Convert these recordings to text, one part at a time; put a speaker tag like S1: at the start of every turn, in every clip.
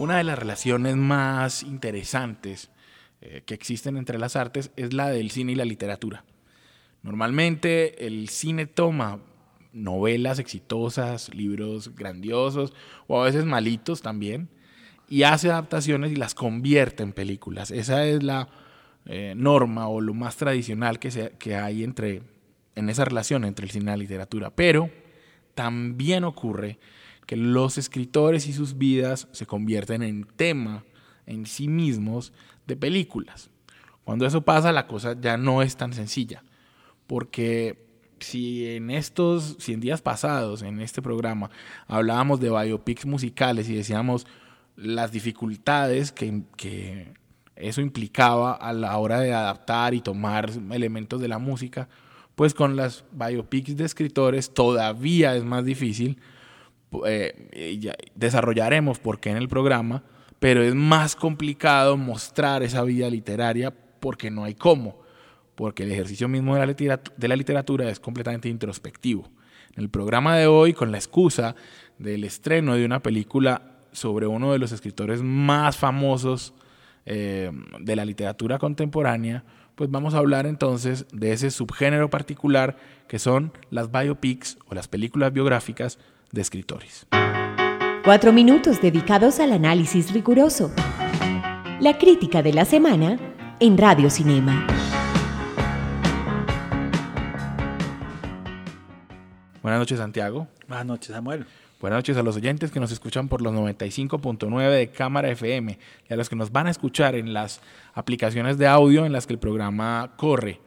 S1: Una de las relaciones más interesantes eh, que existen entre las artes es la del cine y la literatura. Normalmente el cine toma novelas exitosas, libros grandiosos o a veces malitos también y hace adaptaciones y las convierte en películas. Esa es la eh, norma o lo más tradicional que, se, que hay entre, en esa relación entre el cine y la literatura. Pero también ocurre que los escritores y sus vidas se convierten en tema en sí mismos de películas. Cuando eso pasa, la cosa ya no es tan sencilla, porque si en estos, si en días pasados, en este programa, hablábamos de biopics musicales y decíamos las dificultades que, que eso implicaba a la hora de adaptar y tomar elementos de la música, pues con las biopics de escritores todavía es más difícil eh, desarrollaremos por qué en el programa, pero es más complicado mostrar esa vida literaria porque no hay cómo, porque el ejercicio mismo de la, literatura, es completamente introspectivo. En el programa de hoy, con la excusa del estreno de una película sobre uno de los escritores más famosos eh, de la literatura contemporánea, pues vamos a hablar entonces de ese subgénero particular que son las biopics o las películas biográficas de escritores.
S2: Cuatro minutos dedicados al análisis riguroso. La crítica de la semana en Radio Cinema.
S1: Buenas noches, Santiago.
S3: Buenas noches, Samuel.
S1: Buenas noches a los oyentes que nos escuchan por los 95.9 de Cámara FM y a los que nos van a escuchar en las aplicaciones de audio en las que el programa corre,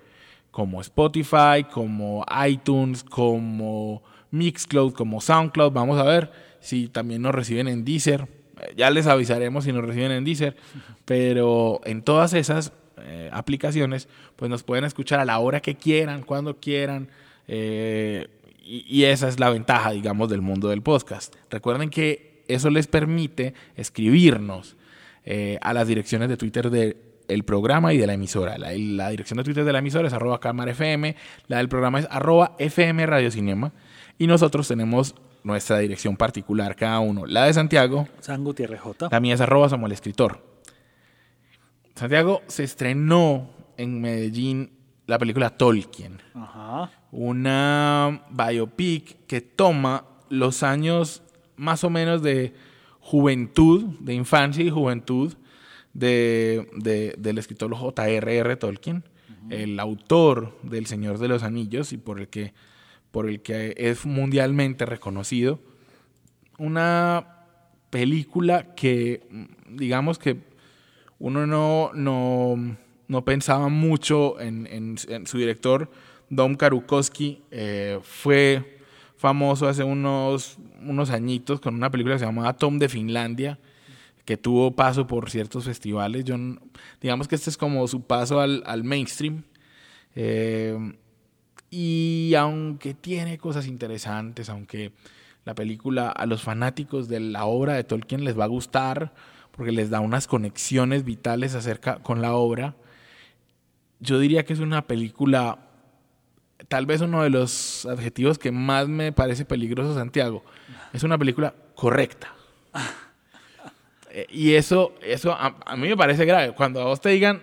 S1: como Spotify, como iTunes, como Mixcloud como SoundCloud. Vamos a ver si también nos reciben en Deezer. Eh, ya les avisaremos si nos reciben en Deezer. Pero en todas esas eh, aplicaciones, pues nos pueden escuchar a la hora que quieran, cuando quieran. Eh, y, esa es la ventaja, digamos, del mundo del podcast. Recuerden que eso les permite escribirnos a las direcciones de Twitter del programa y de la emisora. La, la, dirección de Twitter de la emisora es arroba cámara FM, la del programa es arroba FM Radio Cinema. Y nosotros tenemos nuestra dirección particular, cada uno. La de Santiago.
S3: San Gutiérrez J.
S1: La mía es arroba somos el escritor. Santiago se estrenó en Medellín la película Tolkien. Ajá. Una biopic que toma los años más o menos de juventud, de infancia y juventud de, del escritor J.R.R. Tolkien, el autor del Señor de los Anillos y por el que por el que es mundialmente reconocido. Una película que, digamos que uno no, no, pensaba mucho en, su director, Dom Karukowski, eh, fue famoso hace unos, unos añitos con una película que se llamaba Tom de Finlandia, que tuvo paso por ciertos festivales. Yo, digamos que este es como su paso al, al mainstream. Eh, y aunque tiene cosas interesantes, aunque la película a los fanáticos de la obra de Tolkien les va a gustar, porque les da unas conexiones vitales acerca con la obra, yo diría que es una película, tal vez uno de los adjetivos que más me parece peligroso, Santiago, es una película correcta. Eh, y eso, eso a, a, mí me parece grave. Cuando a vos te digan,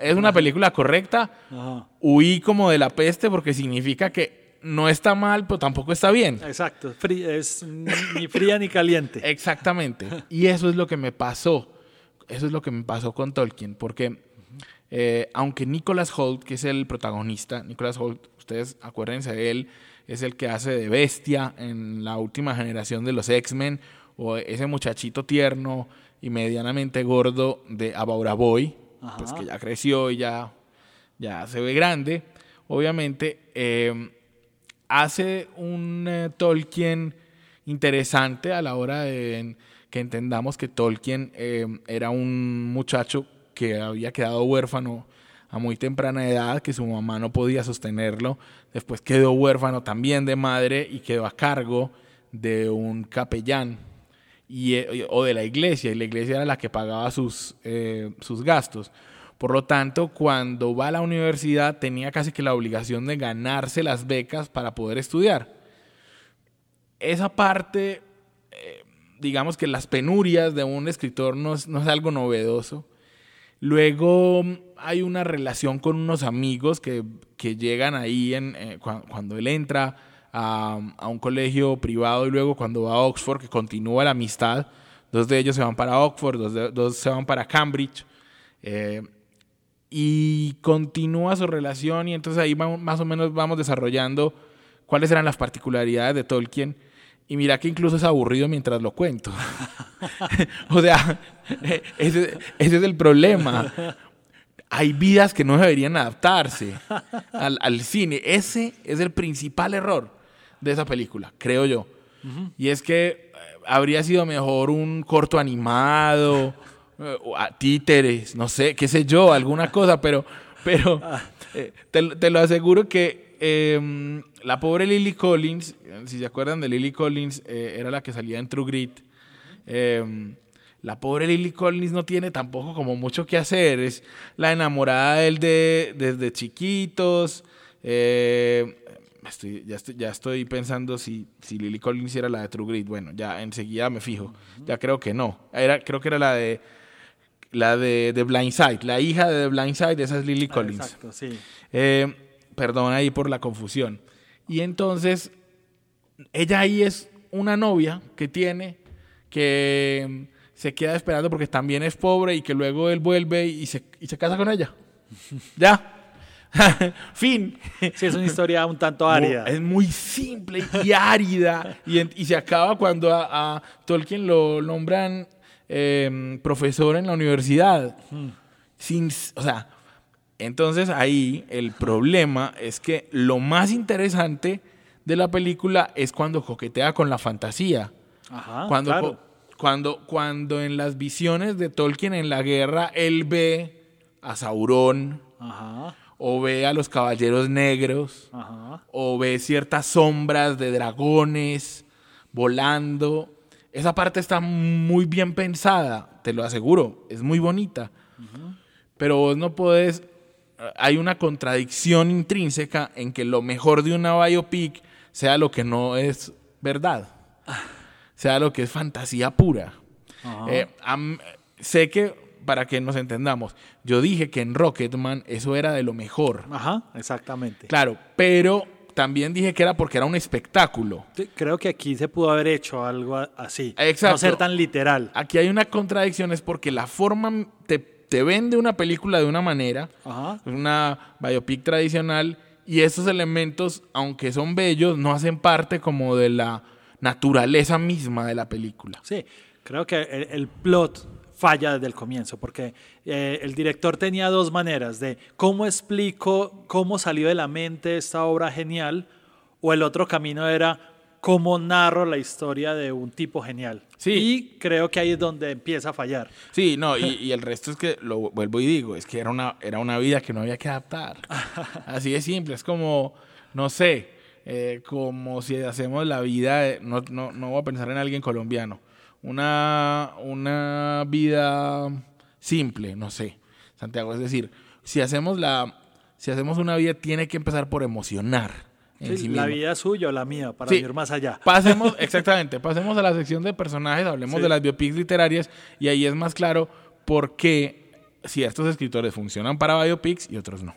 S1: es una película correcta. Huí como de la peste porque significa que no está mal, pero tampoco está bien.
S3: Exacto, es ni fría ni caliente.
S1: Exactamente. Y eso es lo que me pasó. Eso es lo que me pasó con Tolkien, porque eh, aunque Nicholas Holt, que es el protagonista, Nicholas Holt, ustedes acuérdense de él, es el que hace de bestia en la última generación de los X-Men, o ese muchachito tierno y medianamente gordo de Abaura Boy, pues que ya creció y ya, ya se ve grande, obviamente, eh, hace un eh, Tolkien interesante a la hora de que entendamos que Tolkien eh, era un muchacho que había quedado huérfano a muy temprana edad, que su mamá no podía sostenerlo, después quedó huérfano también de madre y quedó a cargo de un capellán eh, o de la iglesia, y la iglesia era la que pagaba sus, eh, sus gastos. Por lo tanto, cuando va a la universidad tenía casi que la obligación de ganarse las becas para poder estudiar. Esa parte, eh, digamos que las penurias de un escritor no es, no es algo novedoso. Luego hay una relación con unos amigos que, que llegan ahí en, cuando él entra a, un colegio privado y luego cuando va a Oxford, que continúa la amistad, dos de ellos se van para Oxford, dos, se van para Cambridge, eh, y continúa su relación y entonces ahí más o menos vamos desarrollando cuáles eran las particularidades de Tolkien. Y mira que incluso es aburrido mientras lo cuento. o sea, ese, ese, es el problema. Hay vidas que no deberían adaptarse al, al, cine. Ese es el principal error de esa película, creo yo. Y es que eh, habría sido mejor un corto animado, eh, títeres, no sé, qué sé yo, alguna cosa, pero, pero ah. eh, te, lo aseguro que em, la pobre Lily Collins, si se acuerdan de Lily Collins, era la que salía en True Grit. Em, la pobre Lily Collins no tiene tampoco como mucho que hacer, es la enamorada de él de, desde chiquitos. Estoy, ya, estoy, ya estoy pensando si, si Lily Collins era la de True Grit. Bueno, ya enseguida me fijo. Ya creo que no. Era, creo que era la de la de, de Blindside. La hija de The Blindside, esa es Lily ah, Collins.
S3: exacto, sí.
S1: Eh, perdón ahí por la confusión. Y entonces, ella ahí es una novia que tiene que se queda esperando porque también es pobre y que luego él vuelve y se, y se casa con ella. ya. fin.
S3: Sí, es una historia un tanto árida.
S1: Es muy simple y árida. y, se acaba cuando a, Tolkien lo nombran em, profesor en la universidad. Sin, o sea, entonces ahí el problema es que lo más interesante de la película es cuando coquetea con la fantasía.
S3: Ajá,
S1: cuando,
S3: claro.
S1: cuando, cuando en las visiones de Tolkien en la guerra él ve a Sauron.
S3: Ajá
S1: o ve a los caballeros negros, o ve ciertas sombras de dragones volando. Esa parte está muy bien pensada, te lo aseguro, es muy bonita. Pero vos no podés, hay una contradicción intrínseca en que lo mejor de una biopic sea lo que no es verdad, sea lo que es fantasía pura. Eh, sé que para que nos entendamos, yo dije que en Rocketman eso era de lo mejor.
S3: Ajá, exactamente.
S1: Claro, pero también dije que era porque era un espectáculo.
S3: creo que aquí se pudo haber hecho algo así.
S1: Exacto.
S3: No ser tan literal.
S1: Aquí hay una contradicción, es porque la forma te, te vende una película de una manera,
S3: Ajá.
S1: una biopic tradicional, y esos elementos, aunque son bellos, no hacen parte como de la naturaleza misma de la película.
S3: Sí, creo que el plot falla desde el comienzo, porque eh, el director tenía dos maneras de cómo explico cómo salió de la mente esta obra genial, o el otro camino era cómo narro la historia de un tipo genial.
S1: Sí.
S3: Y creo que ahí es donde empieza a fallar.
S1: Sí, no, y, el resto es que, lo vuelvo y digo, es que era una, era una vida que no había que adaptar. Así de simple, es como, no sé, eh, como si hacemos la vida, no, no, no voy a pensar en alguien colombiano, una, una vida simple, no sé, Santiago. Es decir, si hacemos, la, si hacemos una vida, tiene que empezar por emocionar.
S3: En la vida suya o la mía, para ir más allá.
S1: Pasemos, exactamente, pasemos a la sección de personajes, hablemos de las biopics literarias y ahí es más claro por qué ciertos escritores funcionan para biopics y otros no.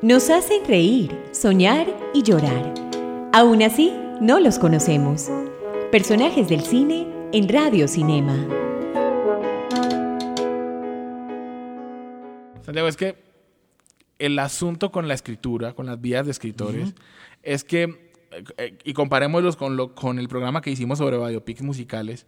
S2: Nos hacen reír, soñar y llorar. Aún así, no los conocemos. Personajes del cine en Radio Cinema.
S1: Santiago, es que el asunto con la escritura, con las vías de escritores, es que, eh, y comparémoslos con, lo, con el programa que hicimos sobre biopics musicales,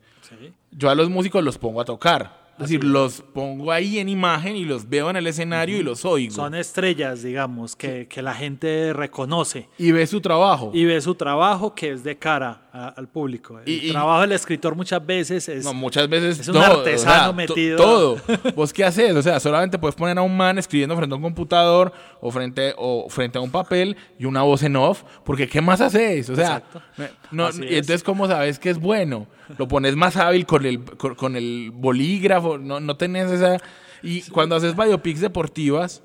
S1: yo a los músicos los pongo a tocar. Es decir, los pongo ahí en imagen y los veo en el escenario y los oigo.
S3: Son estrellas, digamos, que, que, la gente reconoce.
S1: Y ve su trabajo.
S3: Y ve su trabajo que es de cara a- al público. El
S1: Y- y-
S3: trabajo del escritor muchas veces es...
S1: No, muchas veces
S3: es un
S1: no,
S3: artesano metido.
S1: Todo. ¿Vos qué haces? O sea, solamente puedes poner a un man escribiendo frente a un computador o frente, o frente a un papel y una voz en off, porque ¿qué más haces? O sea, no,
S3: es.
S1: entonces ¿cómo sabes que es bueno? Lo pones más hábil con el, con, con el bolígrafo, no, no tenés esa... Y cuando haces biopics deportivas,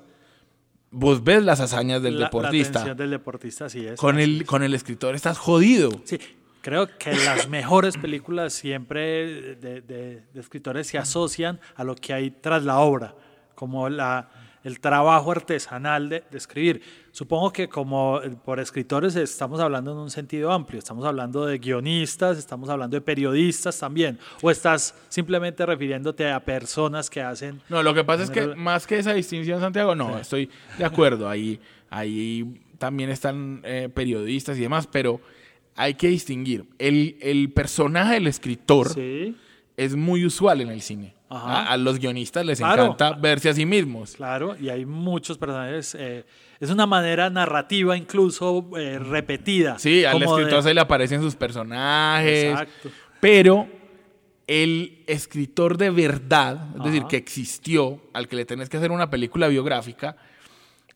S1: vos ves las hazañas del
S3: la- La
S1: deportista.
S3: atención del deportista, así es.
S1: con, el,
S3: es.
S1: con el escritor estás jodido.
S3: Sí, creo que las mejores películas siempre de, de- de escritores se asocian a lo que hay tras la obra, como la, el trabajo artesanal de, de escribir. Supongo que como eh, por escritores estamos hablando en un sentido amplio, estamos hablando de guionistas, estamos hablando de periodistas también, o estás simplemente refiriéndote a personas que hacen...
S1: No, lo que pasa es que
S3: General-
S1: más que esa distinción, Santiago, no, estoy de acuerdo. Ahí, ahí también están eh, periodistas y demás, pero hay que distinguir. El, el personaje del escritor
S3: Sí,
S1: es muy usual en el cine.
S3: Ajá.
S1: A, a los guionistas les
S3: Claro.
S1: encanta verse a sí mismos.
S3: Claro, y hay muchos personajes. eh, es una manera narrativa incluso eh, repetida.
S1: Sí, al
S3: de-
S1: escritor se le aparecen sus personajes.
S3: Exacto.
S1: Pero el escritor de verdad, es decir, que existió, al que le tenés que hacer una película biográfica,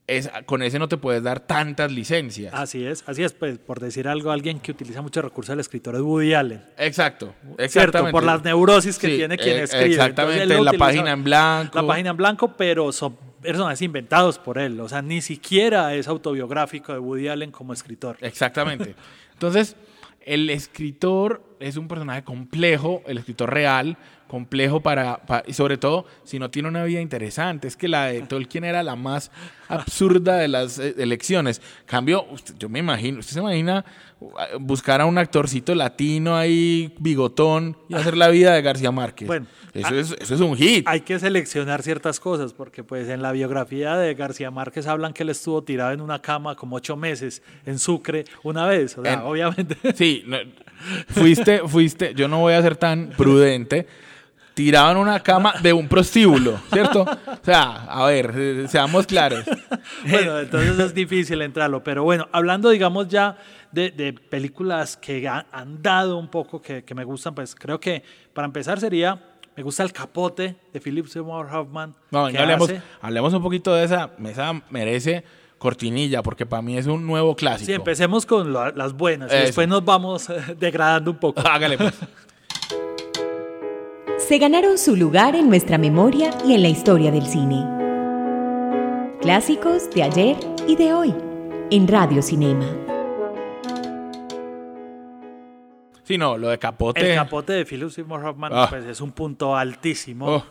S1: es, con ese no te puedes dar tantas licencias.
S3: Así es, así es, pues, por decir algo, alguien que utiliza mucho recursos del escritor es Woody Allen.
S1: Exacto,
S3: ¿Cierto?
S1: exactamente.
S3: Por las neurosis que
S1: Sí,
S3: tiene quien
S1: eh,
S3: escribe.
S1: exactamente,
S3: Entonces,
S1: la página en blanco.
S3: La página en blanco, pero son personajes inventados por él. O sea, ni siquiera es autobiográfico de Woody Allen como escritor.
S1: Exactamente. Entonces, el escritor es un personaje complejo, el escritor real, complejo para, pa- y sobre todo si no tiene una vida interesante. Es que la de Tolkien era la más absurda de las eh, elecciones. Cambio, usted- yo me imagino, usted se imagina uh, buscar a un actorcito latino ahí, bigotón, y hacer la vida de García Márquez.
S3: Bueno,
S1: eso,
S3: ah,
S1: es, eso es un hit.
S3: Hay que seleccionar ciertas cosas, porque pues en la biografía de García Márquez hablan que él estuvo tirado en una cama como ocho meses en Sucre una vez. O sea,
S1: En-
S3: obviamente.
S1: Sí, no, fuiste, fuiste, yo no voy a ser tan prudente, tirado en una cama de un prostíbulo, ¿cierto? O sea, a ver, seamos claros.
S3: Bueno, entonces es difícil entrarlo. Pero bueno, hablando, digamos, ya de, de películas que ha- han dado un poco, que, que me gustan, pues creo que para empezar sería, me gusta El Capote de Philip Seymour Hoffman.
S1: No, venga, hablemos, hablemos un poquito de esa, esa merece cortinilla, porque para mí es un nuevo clásico.
S3: Sí, empecemos con la- las buenas y
S1: Eso.
S3: después nos vamos eh, degradando un poco.
S1: Hágale pues.
S4: se ganaron su lugar en nuestra memoria y en la historia del cine. Clásicos de ayer y de hoy, en Radio Cinema.
S1: Sí, no, lo de capote.
S3: El Capote de Philip Seymour Hoffman
S1: Ah.
S3: pues, es un punto altísimo.
S1: Oh,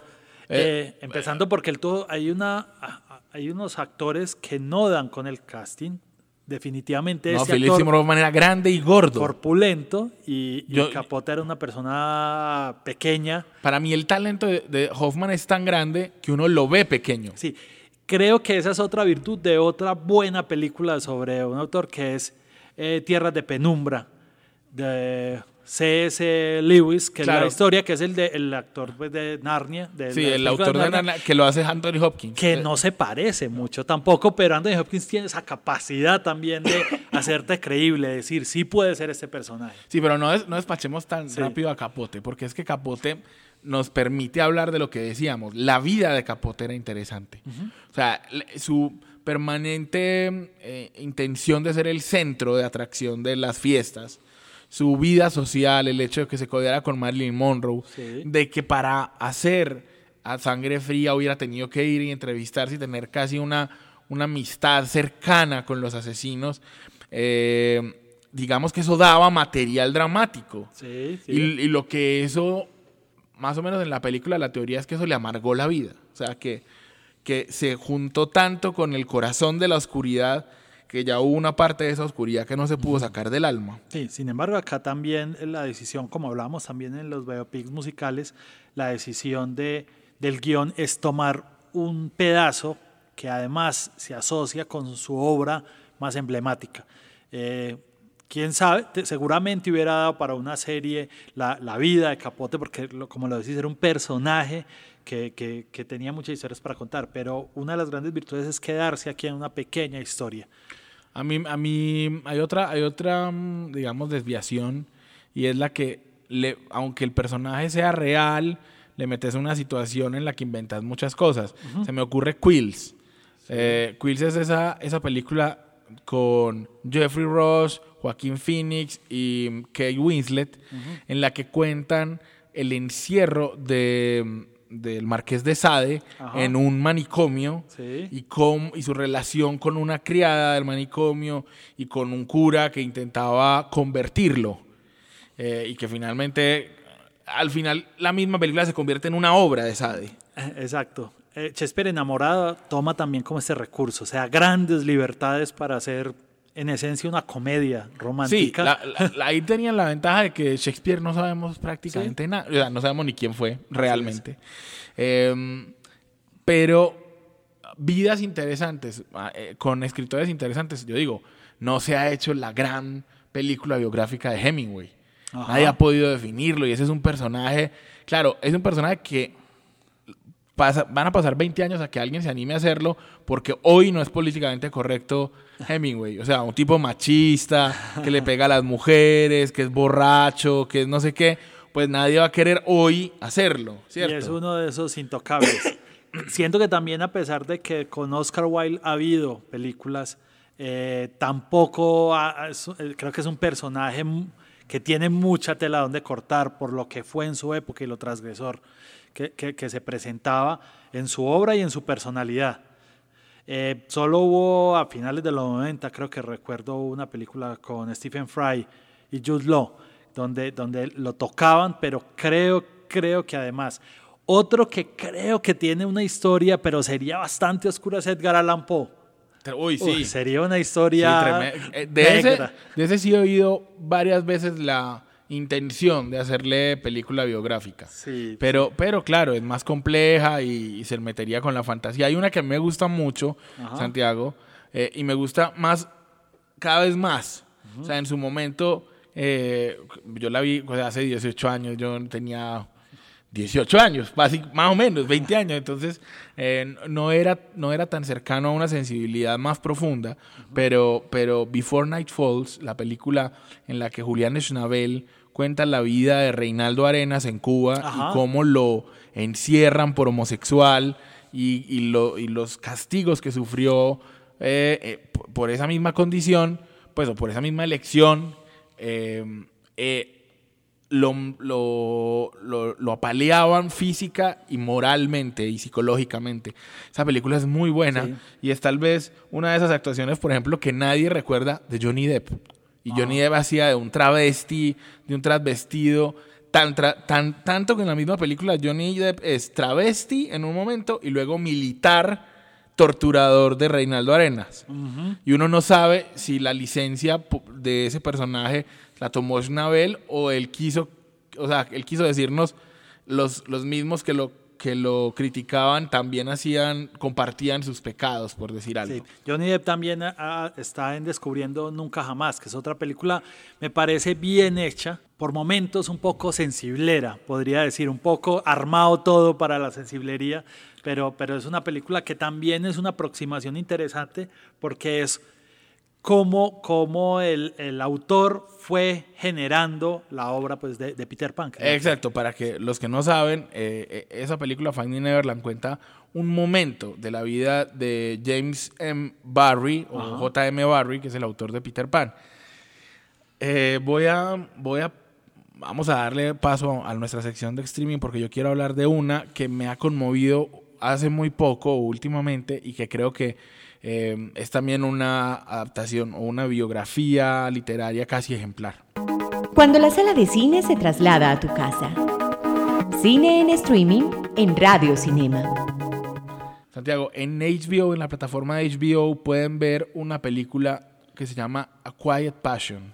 S3: Eh,
S1: eh,
S3: empezando porque el todo, hay, una, hay unos actores que no dan con el casting. Definitivamente
S1: no,
S3: este
S1: Philip
S3: actor
S1: Seymour Hoffman era grande y gordo.
S3: corpulento y, y
S1: Yo-
S3: Capote era una persona pequeña.
S1: Para mí el talento de, de Hoffman es tan grande que uno lo ve pequeño.
S3: Sí, creo que esa es otra virtud de otra buena película sobre un autor que es eh, Tierras de Penumbra, de C.S. Lewis, que es la historia, que es el, de, el actor pues, de Narnia. De
S1: Sí, el autor de
S3: Narnia,
S1: que lo hace Anthony Hopkins.
S3: Que no se parece mucho tampoco, pero Anthony Hopkins tiene esa capacidad también de hacerte creíble, decir, sí puede ser este personaje.
S1: Sí, pero no, des- no despachemos tan
S3: Sí.
S1: rápido a Capote, porque es que Capote nos permite hablar de lo que decíamos. La vida de Capote era interesante. O sea, su permanente eh, intención de ser el centro de atracción de las fiestas, su vida social, el hecho de que se codeara con Marilyn Monroe,
S3: Sí.
S1: de que para hacer a sangre fría hubiera tenido que ir y entrevistarse y tener casi una, una amistad cercana con los asesinos. eh, digamos que eso daba material dramático.
S3: Sí, sí.
S1: Y, y lo que eso, más o menos en la película, la teoría es que eso le amargó la vida. O sea, que, que se juntó tanto con el corazón de la oscuridad que ya hubo una parte de esa oscuridad que no se pudo sacar del alma.
S3: Sí, sin embargo, acá también la decisión, como hablábamos también en los biopics musicales, la decisión de, del guion es tomar un pedazo que además se asocia con su obra más emblemática. Eh, Quién sabe, Te- seguramente hubiera dado para una serie la, la vida de Capote, porque lo- como lo decís, era un personaje que, que- que tenía muchas historias para contar, pero una de las grandes virtudes es quedarse aquí en una pequeña historia.
S1: A mí, a mí hay otra, hay otra, mm, digamos, desviación, y es la que, le, aunque el personaje sea real, le metes una situación en la que inventas muchas cosas. Se me ocurre Quills. Eh, Quills es esa, esa película con Jeffrey Ross, Joaquín Phoenix y Kate Winslet, en la que cuentan el encierro de, del Marqués de Sade
S3: Ajá.
S1: en un manicomio
S3: Sí.
S1: y, cómo- y su relación con una criada del manicomio y con un cura que intentaba convertirlo. Eh, y que finalmente, al final, la misma película se convierte en una obra de Sade.
S3: Eh, Exacto. Eh, Shakespeare enamorado toma también como este recurso, o sea, grandes libertades para hacer en esencia una comedia
S1: Sí,
S3: romántica.
S1: la- la- ahí tenían la ventaja de que Shakespeare no sabemos prácticamente nada, o sea, no sabemos ni quién fue realmente. Eh, pero vidas interesantes, ah, eh, con escritores interesantes, yo digo, no se ha hecho la gran película biográfica de Hemingway.
S3: Ajá.
S1: Nadie ha podido definirlo y ese es un personaje, claro, es un personaje que pasa- van a pasar 20 años a que alguien se anime a hacerlo porque hoy no es políticamente correcto Hemingway. O sea, un tipo machista, que le pega a las mujeres, que es borracho, que es no sé qué. Pues nadie va a querer hoy hacerlo, ¿cierto?
S3: Y es uno de esos intocables. Siento que también a pesar de que con Oscar Wilde ha habido películas, eh, tampoco ha- es- eh, creo que es un personaje que tiene mucha tela donde cortar por lo que fue en su época y lo transgresor que, que- que se presentaba en su obra y en su personalidad. Eh, solo hubo a finales de los 90, creo que recuerdo una película con Stephen Fry y Jude Law, donde, donde lo tocaban, pero creo, creo que además, otro que creo que tiene una historia, pero sería bastante oscura, es Edgar Allan Poe.
S1: Uy, sí.
S3: Uy, sería una
S1: Sí,
S3: historia
S1: treme- eh, de, ese, de ese sí he oído varias veces la intención de hacerle película biográfica.
S3: Sí,
S1: Pero, pero claro, es más compleja y, y se metería con la fantasía. Hay una que a mí me gusta mucho,
S3: Ajá.
S1: Santiago, eh, y me gusta más, cada vez más. O sea, en su momento, eh, yo la vi hace 18 años, yo tenía 18 años, más o menos, 20 años. Entonces, eh, no, era, no era tan cercano a una sensibilidad más profunda, pero, pero Before Night Falls, la película en la que Julián Schnabel cuenta la vida de Reinaldo Arenas en Cuba
S3: Ajá.
S1: y cómo lo encierran por homosexual y, y lo- y los castigos que sufrió eh, eh, por- esa misma condición, pues o por esa misma elección, eh, eh, lo, lo, lo- lo apaleaban física y moralmente y psicológicamente. Esa película es muy buena
S3: Sí.
S1: y es tal vez una de esas actuaciones, por ejemplo, que nadie recuerda de Johnny Depp. Y Johnny Depp hacía de un travesti, de un transvestido, tan, tra- tan, tanto que en la misma película Johnny Depp es travesti en un momento y luego militar torturador de Reinaldo Arenas. Y uno no sabe si la licencia de ese personaje la tomó Schnabel o él quiso, o sea, él quiso decirnos los, los mismos que lo que lo criticaban también hacían, compartían sus pecados, por decir algo.
S3: Sí. Johnny Depp también ah, está en Descubriendo Nunca Jamás, que es otra película, me parece bien hecha, por momentos un poco sensiblera, podría decir, un poco armado todo para la sensiblería, pero, pero es una película que también es una aproximación interesante porque es cómo, cómo el, el autor fue generando la obra pues, de, de Peter Pan.
S1: Exacto, para que los que no saben, eh, eh, esa película Finding Neverland cuenta un momento de la vida de James M. Barry o. J.M. Barry, que es el autor de Peter Pan. Eh, voy a, voy a, vamos a darle paso a nuestra sección de streaming porque yo quiero hablar de una que me ha conmovido hace muy poco o últimamente y que creo que eh, es también una adaptación o una biografía literaria casi ejemplar.
S4: Cuando la sala de cine se traslada a tu casa. Cine en streaming en Radio Cinema.
S1: Santiago, en HBO, en la plataforma de HBO, pueden ver una película que se llama A Quiet Passion.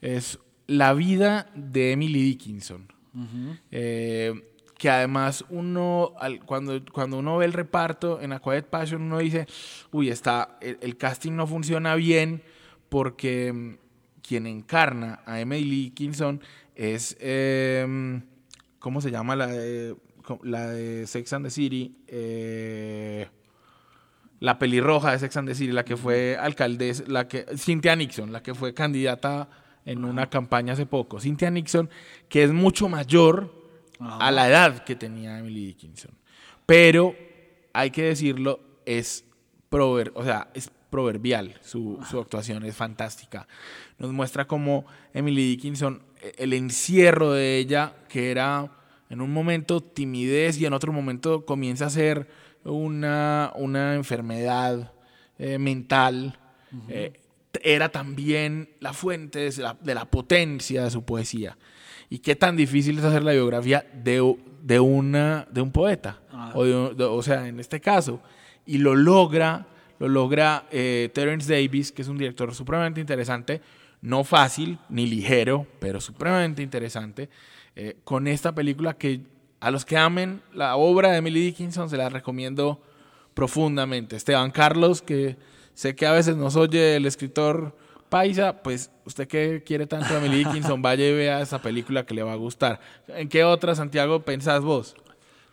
S1: Es la vida de Emily Dickinson. Eh, que además uno, al- cuando, cuando uno ve el reparto en A Quiet Passion, uno dice, uy, está, el, el casting no funciona bien porque mm, quien encarna a Emily Dickinson es, eh, ¿cómo se llama la de, la de Sex and the City? Eh, la pelirroja de Sex and the City, la que fue alcaldesa, la que, Cynthia Nixon, la que fue candidata en una campaña hace poco. Cynthia Nixon, que es mucho mayor a la edad que tenía Emily Dickinson. Pero, hay que decirlo, es, prover o sea, es proverbial. Su, su, actuación es fantástica. Nos muestra cómo Emily Dickinson, e, el encierro de ella, que era en un momento timidez y en otro momento comienza a ser una, una enfermedad eh, mental, eh, era también la fuente de la, de la, potencia de su poesía. Y qué tan difícil es hacer la biografía de, de, una, de un poeta, ah. o, o sea, en este caso. Y lo logra lo logra eh, Terence Davis, que es un director supremamente interesante, no fácil ni ligero, pero supremamente interesante, eh, con esta película que a los que amen la obra de Emily Dickinson se la recomiendo profundamente. Esteban Carlos, que sé que a veces nos oye el escritor paisa, pues usted que quiere tanto a Emily Dickinson, vaya y vea esa película que le va a gustar. ¿En qué otra, Santiago, pensás vos?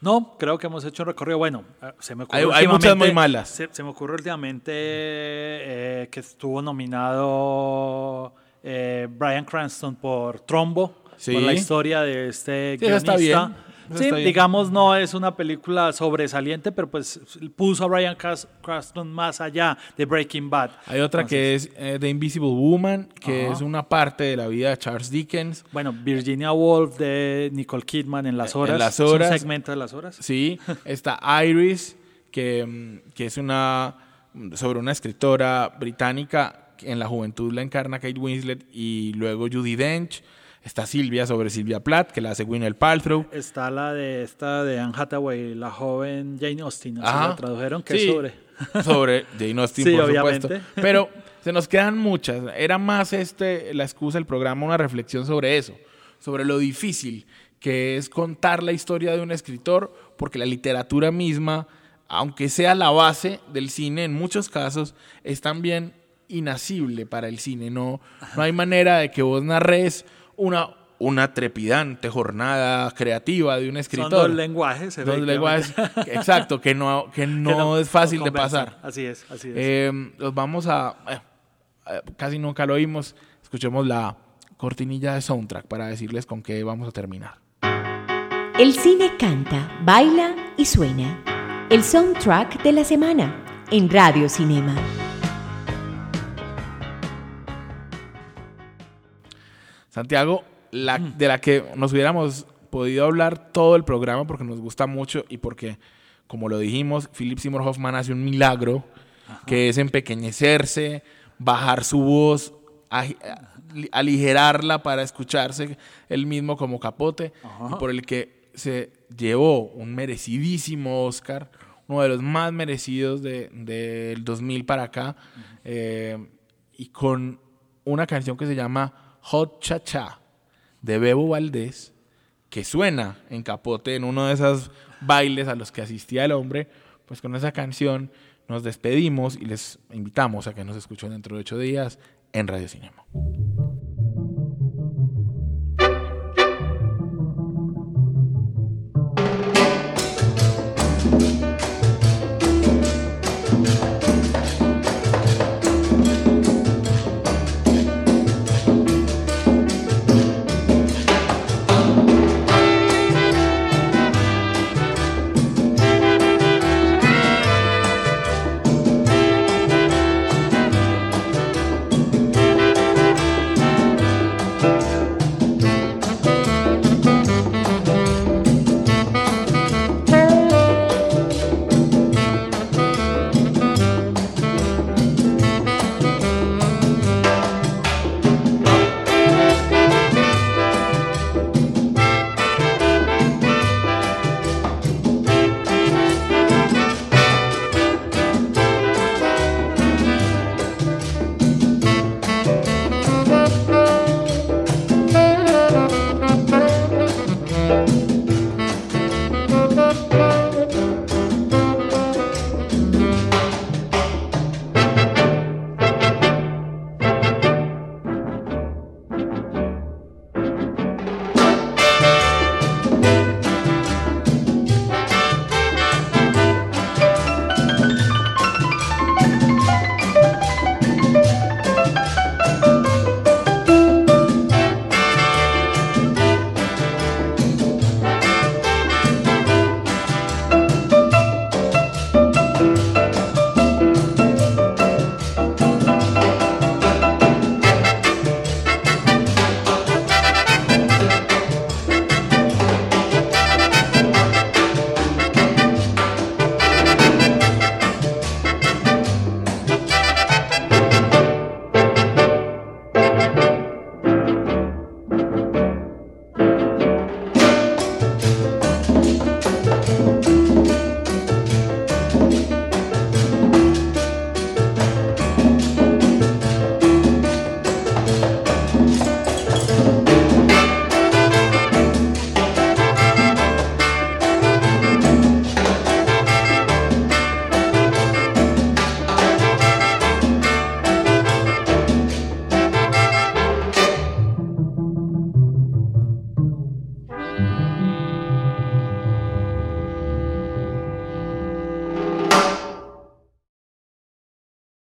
S3: No, creo que hemos hecho un recorrido. Bueno, eh, se me
S1: ocurrió. Hay, muchas muy malas.
S3: Se, me ocurrió últimamente eh, que estuvo nominado eh, Brian Cranston por Trombo, por la historia de este
S1: sí, Está bien.
S3: Sí, digamos, no es una película sobresaliente, pero pues puso a Brian Cranston más allá de Breaking Bad.
S1: Hay otra que es eh, The Invisible Woman, que es una parte de la vida de Charles Dickens.
S3: Bueno, Virginia Woolf de Nicole Kidman en Las Horas. En
S1: las horas.
S3: un segmento de Las Horas.
S1: Sí. Está Iris, que, mm, que es una sobre una escritora británica en la juventud la encarna Kate Winslet y luego Judy Dench. Está Silvia sobre Silvia Plath, que la hace Gwyneth Paltrow.
S3: Está la de esta de Anne Hathaway, la joven Jane Austen. Así la tradujeron que sobre.
S1: Sobre Jane Austen, por supuesto. Pero se nos quedan muchas. Era más este la excusa del programa, una reflexión sobre eso, sobre lo difícil que es contar la historia de un escritor, porque la literatura misma, aunque sea la base del cine, en muchos casos es también inasible para el cine. No, no hay manera de que vos narres una, una trepidante jornada creativa de un escritor. Son
S3: dos lenguajes.
S1: Dos lenguajes, exacto, que no, que no, es fácil de pasar.
S3: Así es, así es.
S1: Eh, los vamos a, eh, casi nunca lo oímos, escuchemos la cortinilla de soundtrack para decirles con qué vamos a terminar.
S4: El cine canta, baila y suena. El soundtrack de la semana en Radio Cinema.
S1: Santiago, la, de la que nos hubiéramos podido hablar todo el programa porque nos gusta mucho y porque, como lo dijimos, Philip Seymour Hoffman hace un milagro que es empequeñecerse, bajar su voz, aligerarla para escucharse él mismo como capote y por el que se llevó un merecidísimo Oscar, uno de los más merecidos del de, 2000 para acá, eh, y con una canción que se llama Hot Cha Cha de Bebo Valdés, que suena en capote en uno de esos bailes a los que asistía el hombre, pues con esa canción nos despedimos y les invitamos a que nos escuchen dentro de ocho días en Radio Cinema.